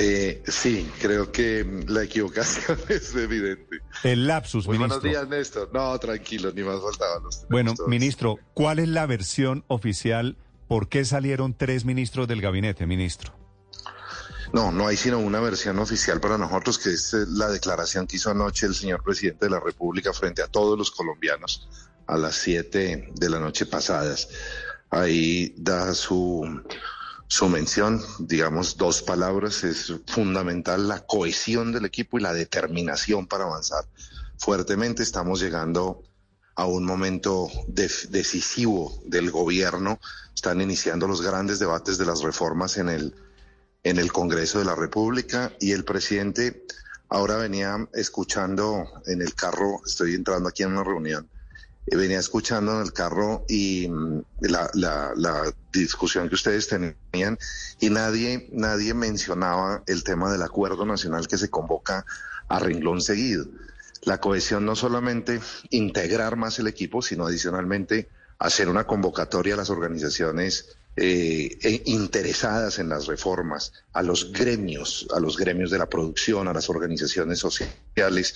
Eh, sí, creo que la equivocación es evidente. El lapsus, Muy ministro. buenos días, Néstor. No, tranquilo, ni más faltaban los tenemos Bueno, todos. ministro, ¿cuál es la versión oficial? ¿Por qué salieron tres ministros del gabinete, ministro? No, no hay sino una versión oficial para nosotros, que es eh, la declaración que hizo anoche el señor presidente de la República frente a todos los colombianos a las 7 de la noche pasadas. Ahí da su, su mención, digamos, dos palabras, es fundamental la cohesión del equipo y la determinación para avanzar fuertemente. Estamos llegando a un momento def- decisivo del gobierno. Están iniciando los grandes debates de las reformas en el en el Congreso de la República y el presidente ahora venía escuchando en el carro, estoy entrando aquí en una reunión, venía escuchando en el carro y mm, la, discusión que ustedes tenían y nadie, nadie mencionaba el tema del acuerdo nacional que se convoca a renglón seguido. La cohesión no solamente integrar más el equipo, sino adicionalmente hacer una convocatoria a las organizaciones eh, eh, interesadas en las reformas, a los gremios, a los gremios de la producción, a las organizaciones sociales,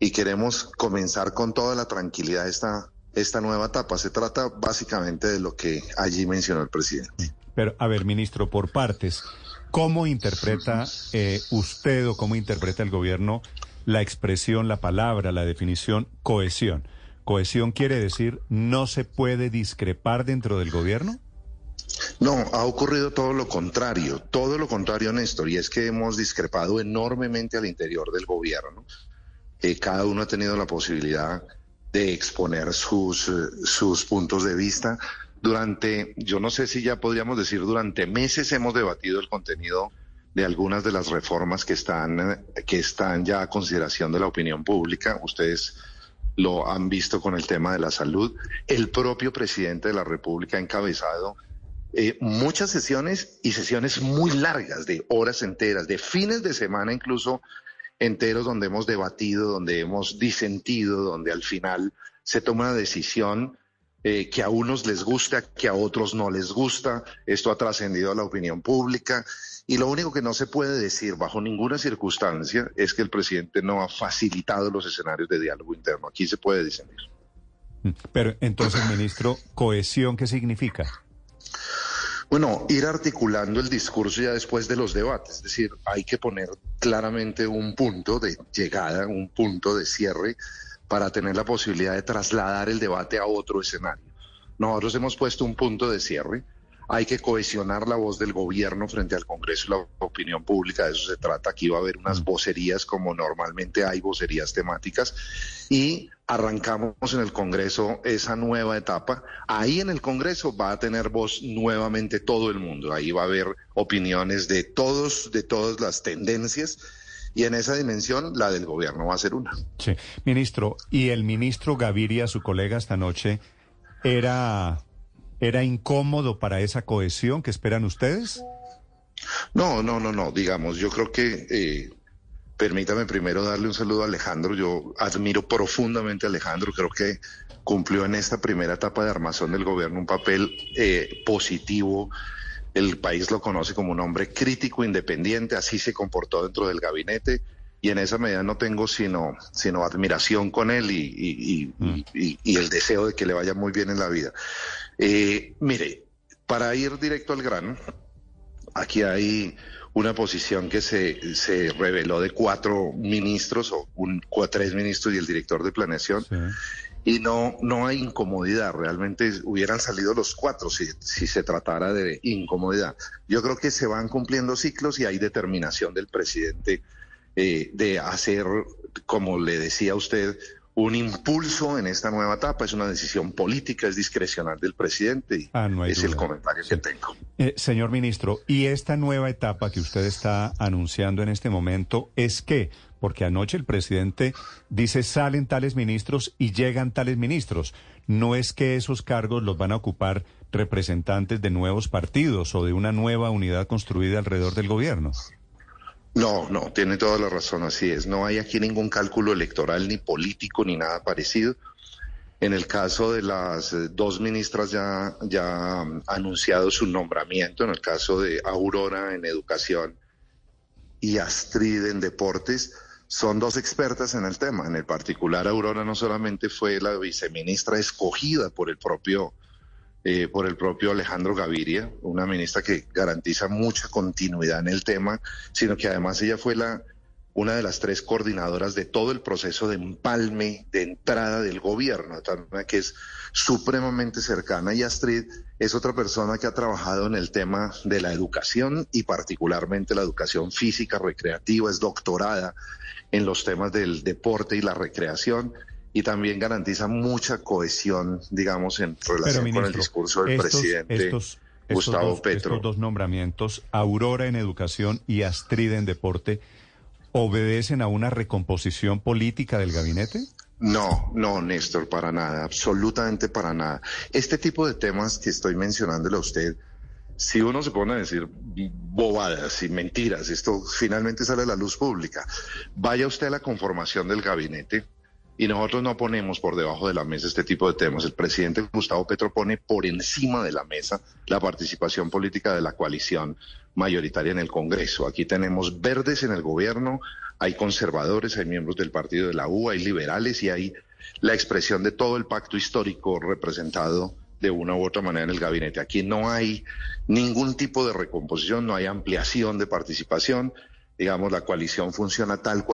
y queremos comenzar con toda la tranquilidad esta, esta nueva etapa. Se trata básicamente de lo que allí mencionó el presidente. Pero, a ver, ministro, por partes, ¿cómo interpreta eh, usted o cómo interpreta el gobierno la expresión, la palabra, la definición cohesión? ¿Cohesión quiere decir no se puede discrepar dentro del gobierno? No, ha ocurrido todo lo contrario, todo lo contrario, Néstor, y es que hemos discrepado enormemente al interior del gobierno. Eh, cada uno ha tenido la posibilidad de exponer sus, eh, sus puntos de vista. Durante, yo no sé si ya podríamos decir, durante meses hemos debatido el contenido de algunas de las reformas que están, eh, que están ya a consideración de la opinión pública. Ustedes lo han visto con el tema de la salud. El propio presidente de la República ha encabezado muchas sesiones y sesiones muy largas, de horas enteras, de fines de semana incluso enteros donde hemos debatido, donde hemos disentido, donde al final se toma una decisión eh, que a unos les gusta, que a otros no les gusta. Esto ha trascendido a la opinión pública. Y lo único que no se puede decir bajo ninguna circunstancia es que el presidente no ha facilitado los escenarios de diálogo interno. Aquí se puede disentir. Pero entonces, ministro, ¿cohesión qué significa? Bueno, ir articulando el discurso ya después de los debates, es decir, hay que poner claramente un punto de llegada, un punto de cierre para tener la posibilidad de trasladar el debate a otro escenario. Nosotros hemos puesto un punto de cierre, hay que cohesionar la voz del gobierno frente al Congreso y la opinión pública, de eso se trata, aquí va a haber unas vocerías como normalmente hay vocerías temáticas y arrancamos en el Congreso esa nueva etapa. Ahí en el Congreso va a tener voz nuevamente todo el mundo. Ahí va a haber opiniones de todos, de todas las tendencias. Y en esa dimensión, la del gobierno va a ser una. Sí, ministro, y el ministro Gaviria, su colega esta noche, era era incómodo para esa cohesión que esperan ustedes? No, no, no, no. Digamos, yo creo que eh, permítame primero darle un saludo a Alejandro. Yo admiro profundamente a Alejandro. Creo que cumplió en esta primera etapa de armazón del gobierno un papel eh, positivo. El país lo conoce como un hombre crítico, independiente. Así se comportó dentro del gabinete. Y en esa medida no tengo sino, sino admiración con él y, y, y, y, el deseo de que le vaya muy bien en la vida. Eh, mire, para ir directo al grano, aquí hay una posición que se, se reveló de cuatro ministros o un, tres ministros y el director de planeación. Sí. Y no, no hay incomodidad, realmente hubieran salido los cuatro si, si se tratara de incomodidad. Yo creo que se van cumpliendo ciclos y hay determinación del presidente eh, de hacer, como le decía usted, un impulso en esta nueva etapa, es una decisión política, es discrecional del presidente y Ah, no hay es duda. el comentario que tengo. Eh, señor ministro, ¿y esta nueva etapa que usted está anunciando en este momento es qué? Porque anoche el presidente dice salen tales ministros y llegan tales ministros. No es que esos cargos los van a ocupar representantes de nuevos partidos o de una nueva unidad construida alrededor del gobierno. No, no, tiene toda la razón, así es. No hay aquí ningún cálculo electoral, ni político, ni nada parecido. En el caso de las eh, dos ministras ya, han anunciado su nombramiento, en el caso de Aurora en educación y Astrid en deportes, son dos expertas en el tema. En el particular, Aurora no solamente fue la viceministra escogida por el propio eh, por el propio Alejandro Gaviria, una ministra que garantiza mucha continuidad en el tema, sino que además ella fue la una de las tres coordinadoras de todo el proceso de empalme, de entrada del gobierno, que es supremamente cercana. Y Astrid es otra persona que ha trabajado en el tema de la educación y particularmente la educación física, recreativa, es doctorada en los temas del deporte y la recreación y también garantiza mucha cohesión, digamos, en relación con el discurso del estos- presidente estos- estos Gustavo dos- Petro. Estos dos nombramientos, Aurora en educación y Astrid en deporte, ¿obedecen a una recomposición política del gabinete? No, no, Néstor, para nada, absolutamente para nada. Este tipo de temas que estoy mencionándole a usted, si uno se pone a decir bobadas y mentiras, esto finalmente sale a la luz pública. Vaya usted a la conformación del gabinete y nosotros no ponemos por debajo de la mesa este tipo de temas. El presidente Gustavo Petro pone por encima de la mesa la participación política de la coalición mayoritaria en el Congreso. Aquí tenemos verdes en el gobierno, hay conservadores, hay miembros del partido de la U, hay liberales y hay la expresión de todo el pacto histórico representado de una u otra manera en el gabinete. Aquí no hay ningún tipo de recomposición, no hay ampliación de participación. Digamos, la coalición funciona tal cual.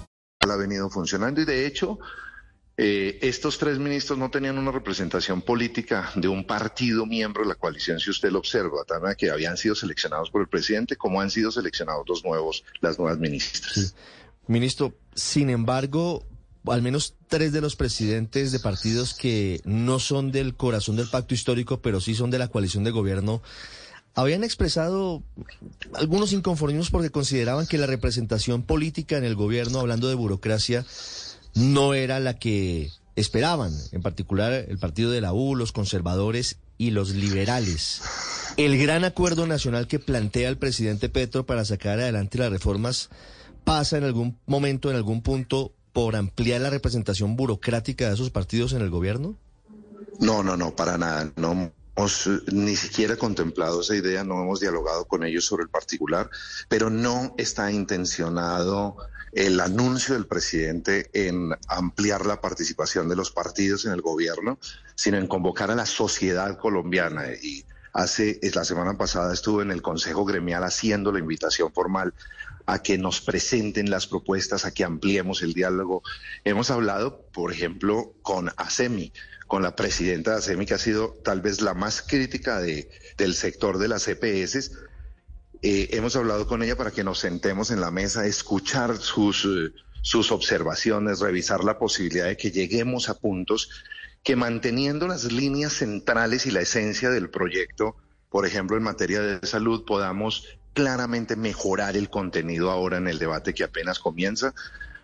Ha venido funcionando y de hecho eh, estos tres ministros no tenían una representación política de un partido miembro de la coalición, si usted lo observa, manera que habían sido seleccionados por el presidente, como han sido seleccionados los nuevos, las nuevas ministras. Ministro, sin embargo, al menos tres de los presidentes de partidos que no son del corazón del pacto histórico, pero sí son de la coalición de gobierno, habían expresado algunos inconformismos porque consideraban que la representación política en el gobierno, hablando de burocracia, no era la que esperaban, en particular el partido de la U, los conservadores y los liberales. El gran acuerdo nacional que plantea el presidente Petro para sacar adelante las reformas pasa en algún momento, en algún punto, por ampliar la representación burocrática de esos partidos en el gobierno? No, no, no, para nada. No ni siquiera contemplado esa idea, no hemos dialogado con ellos sobre el particular, pero no está intencionado el anuncio del presidente en ampliar la participación de los partidos en el gobierno, sino en convocar a la sociedad colombiana. Y hace, la semana pasada estuve en el Consejo Gremial haciendo la invitación formal a que nos presenten las propuestas, a que ampliemos el diálogo. Hemos hablado, por ejemplo, con ASEMI, con la presidenta de ASEMI, que ha sido tal vez la más crítica de, del sector de las EPS. Eh, hemos hablado con ella para que nos sentemos en la mesa, escuchar sus, eh, sus observaciones, revisar la posibilidad de que lleguemos a puntos que manteniendo las líneas centrales y la esencia del proyecto, por ejemplo, en materia de salud, podamos claramente mejorar el contenido ahora en el debate que apenas comienza.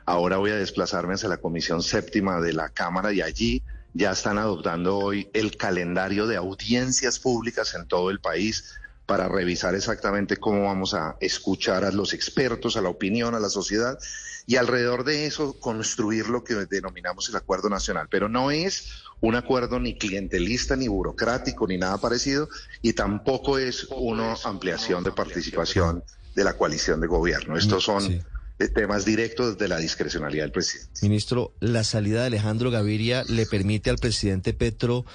Ahora voy a desplazarme hacia la Comisión Séptima de la Cámara y allí ya están adoptando hoy el calendario de audiencias públicas en todo el país para revisar exactamente cómo vamos a escuchar a los expertos, a la opinión, a la sociedad y alrededor de eso construir lo que denominamos el acuerdo nacional. Pero no es un acuerdo ni clientelista, ni burocrático, ni nada parecido, y tampoco es una ampliación de participación de la coalición de gobierno. Estos son Sí. eh, temas directos de la discrecionalidad del presidente. Ministro, la salida de Alejandro Gaviria le permite al presidente Petro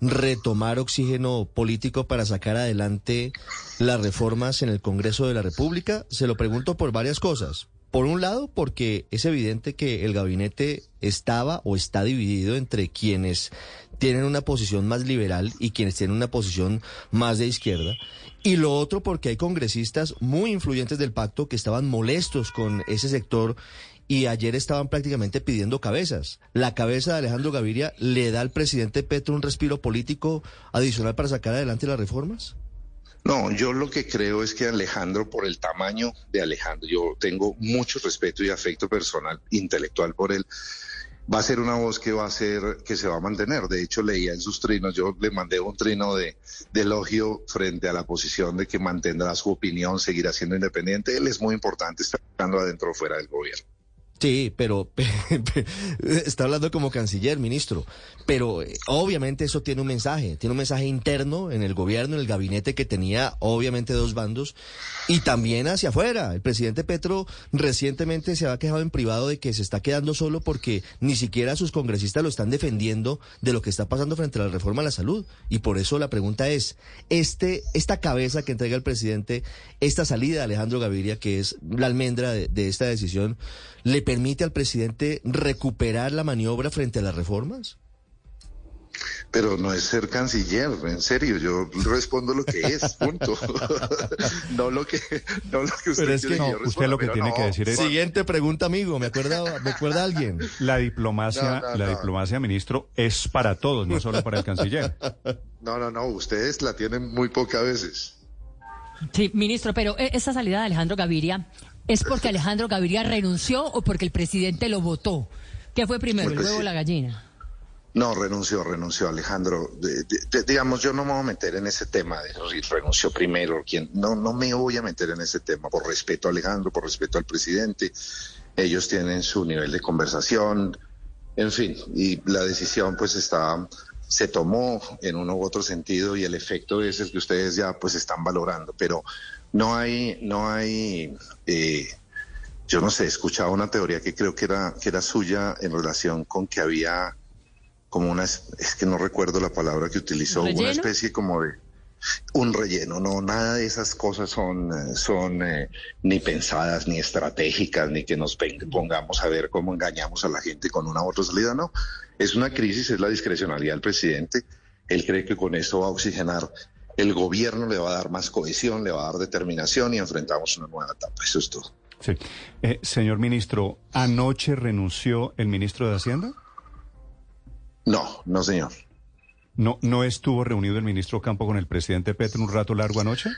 retomar oxígeno político para sacar adelante las reformas en el Congreso de la República? Se lo pregunto por varias cosas. Por un lado, porque es evidente que el gabinete estaba o está dividido entre quienes tienen una posición más liberal y quienes tienen una posición más de izquierda. Y lo otro porque hay congresistas muy influyentes del pacto que estaban molestos con ese sector y ayer estaban prácticamente pidiendo cabezas. ¿La cabeza de Alejandro Gaviria le da al presidente Petro un respiro político adicional para sacar adelante las reformas? No, yo lo que creo es que Alejandro, por el tamaño de Alejandro, yo tengo mucho respeto y afecto personal, intelectual por él, va a ser una voz que va a ser, que se va a mantener. De hecho, leía en sus trinos, yo le mandé un trino de, elogio frente a la posición de que mantendrá su opinión, seguirá siendo independiente. Él es muy importante estando adentro o fuera del gobierno. Sí, pero está hablando como canciller, ministro. Pero eh, obviamente eso tiene un mensaje, tiene un mensaje interno en el gobierno, en el gabinete que tenía obviamente dos bandos y también hacia afuera. El presidente Petro recientemente se ha quejado en privado de que se está quedando solo porque ni siquiera sus congresistas lo están defendiendo de lo que está pasando frente a la reforma a la salud. Y por eso la pregunta es, este, esta cabeza que entrega el presidente, esta salida de Alejandro Gaviria, que es la almendra de, de esta decisión, ¿le permite al presidente recuperar la maniobra frente a las reformas? pero no es ser canciller, en serio, yo respondo lo que es, punto. no lo que no lo que usted Pero es que no, usted lo que tiene que decir es Siguiente pregunta, amigo, ¿me acuerda me acuerda alguien? La diplomacia, No, no, la no. diplomacia, ministro, es para todos, no solo para el canciller. No, no, no, ustedes la tienen muy pocas veces. Sí, ministro, pero eh, esa salida de Alejandro Gaviria, ¿es porque Alejandro Gaviria renunció o porque el presidente lo votó? ¿Qué fue primero, el huevo o la gallina? No, renunció, renunció Alejandro. De- de- de- digamos, yo no me voy a meter en ese tema de si renunció primero, quién. No, no me voy a meter en ese tema por respeto a Alejandro, por respeto al presidente. Ellos tienen su nivel de conversación, en fin, y la decisión pues está, se tomó en uno u otro sentido y el efecto es el que ustedes ya pues están valorando, pero no hay, no hay, eh, yo no sé, escuchaba una teoría que creo que era, que era suya en relación con que había como una, es que no recuerdo la palabra que utilizó, una especie como de un relleno, no, nada de esas cosas son, eh, son eh, ni pensadas, ni estratégicas, ni que nos pongamos a ver cómo engañamos a la gente con una u otra salida, no. Es una crisis, es la discrecionalidad del presidente. Él cree que con esto va a oxigenar el gobierno, le va a dar más cohesión, le va a dar determinación y enfrentamos una nueva etapa. Eso es todo. Sí. Eh, señor ministro, ¿anoche renunció el ministro de Hacienda? No, no, señor. ¿No, ¿No estuvo reunido el ministro Campo con el presidente Petro un rato largo anoche?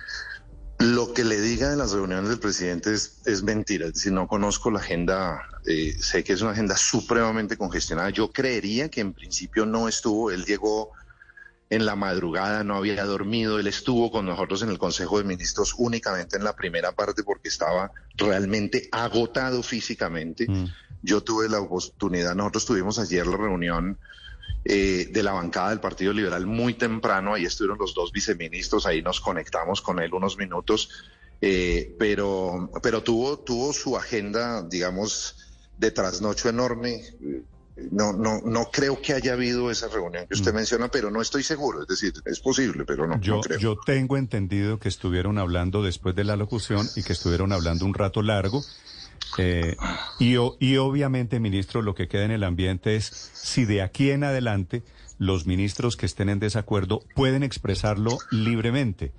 Lo que le diga de las reuniones del presidente es, es mentira. Es decir, no conozco la agenda, eh, sé que es una agenda supremamente congestionada. Yo creería que en principio no estuvo. Él llegó en la madrugada, no había dormido. Él estuvo con nosotros en el Consejo de Ministros únicamente en la primera parte porque estaba realmente agotado físicamente. Mm. Yo tuve la oportunidad, nosotros tuvimos ayer la reunión eh, de la bancada del Partido Liberal muy temprano, ahí estuvieron los dos viceministros, ahí nos conectamos con él unos minutos, eh, pero, pero tuvo, tuvo su agenda, digamos, de trasnocho enorme. No, no, no creo que haya habido esa reunión que usted menciona, pero no estoy seguro. Es decir, es posible, pero no, Yo, no creo. yo tengo entendido que estuvieron hablando después de la locución y que estuvieron hablando un rato largo. Eh, y, y obviamente, ministro, lo que queda en el ambiente es si de aquí en adelante los ministros que estén en desacuerdo pueden expresarlo libremente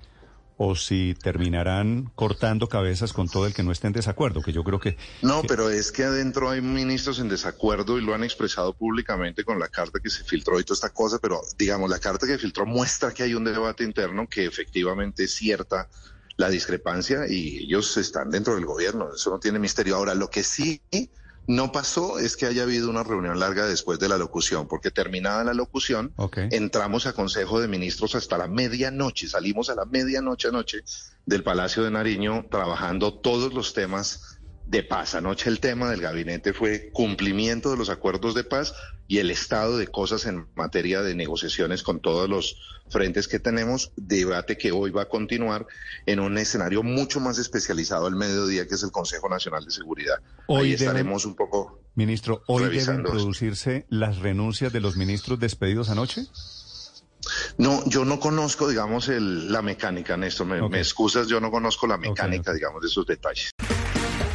o si terminarán cortando cabezas con todo el que no esté en desacuerdo, que yo creo que... No, pero es que adentro hay ministros en desacuerdo y lo han expresado públicamente con la carta que se filtró y toda esta cosa, pero digamos, la carta que filtró muestra que hay un debate interno que efectivamente es cierta la discrepancia y ellos están dentro del gobierno, eso no tiene misterio. Ahora, lo que sí no pasó es que haya habido una reunión larga después de la locución, porque terminada la locución, Ok. entramos a Consejo de Ministros hasta la medianoche, salimos a la medianoche anoche del Palacio de Nariño trabajando todos los temas de paz. Anoche el tema del gabinete fue cumplimiento de los acuerdos de paz y el estado de cosas en materia de negociaciones con todos los frentes que tenemos, debate que hoy va a continuar en un escenario mucho más especializado al mediodía, que es el Consejo Nacional de Seguridad. Hoy Ahí estaremos un poco... Ministro, ¿hoy deben producirse las renuncias de los ministros despedidos anoche? No, yo no conozco, digamos, el- la mecánica, Néstor. Me, me excusas, yo no conozco la mecánica, digamos, de esos detalles.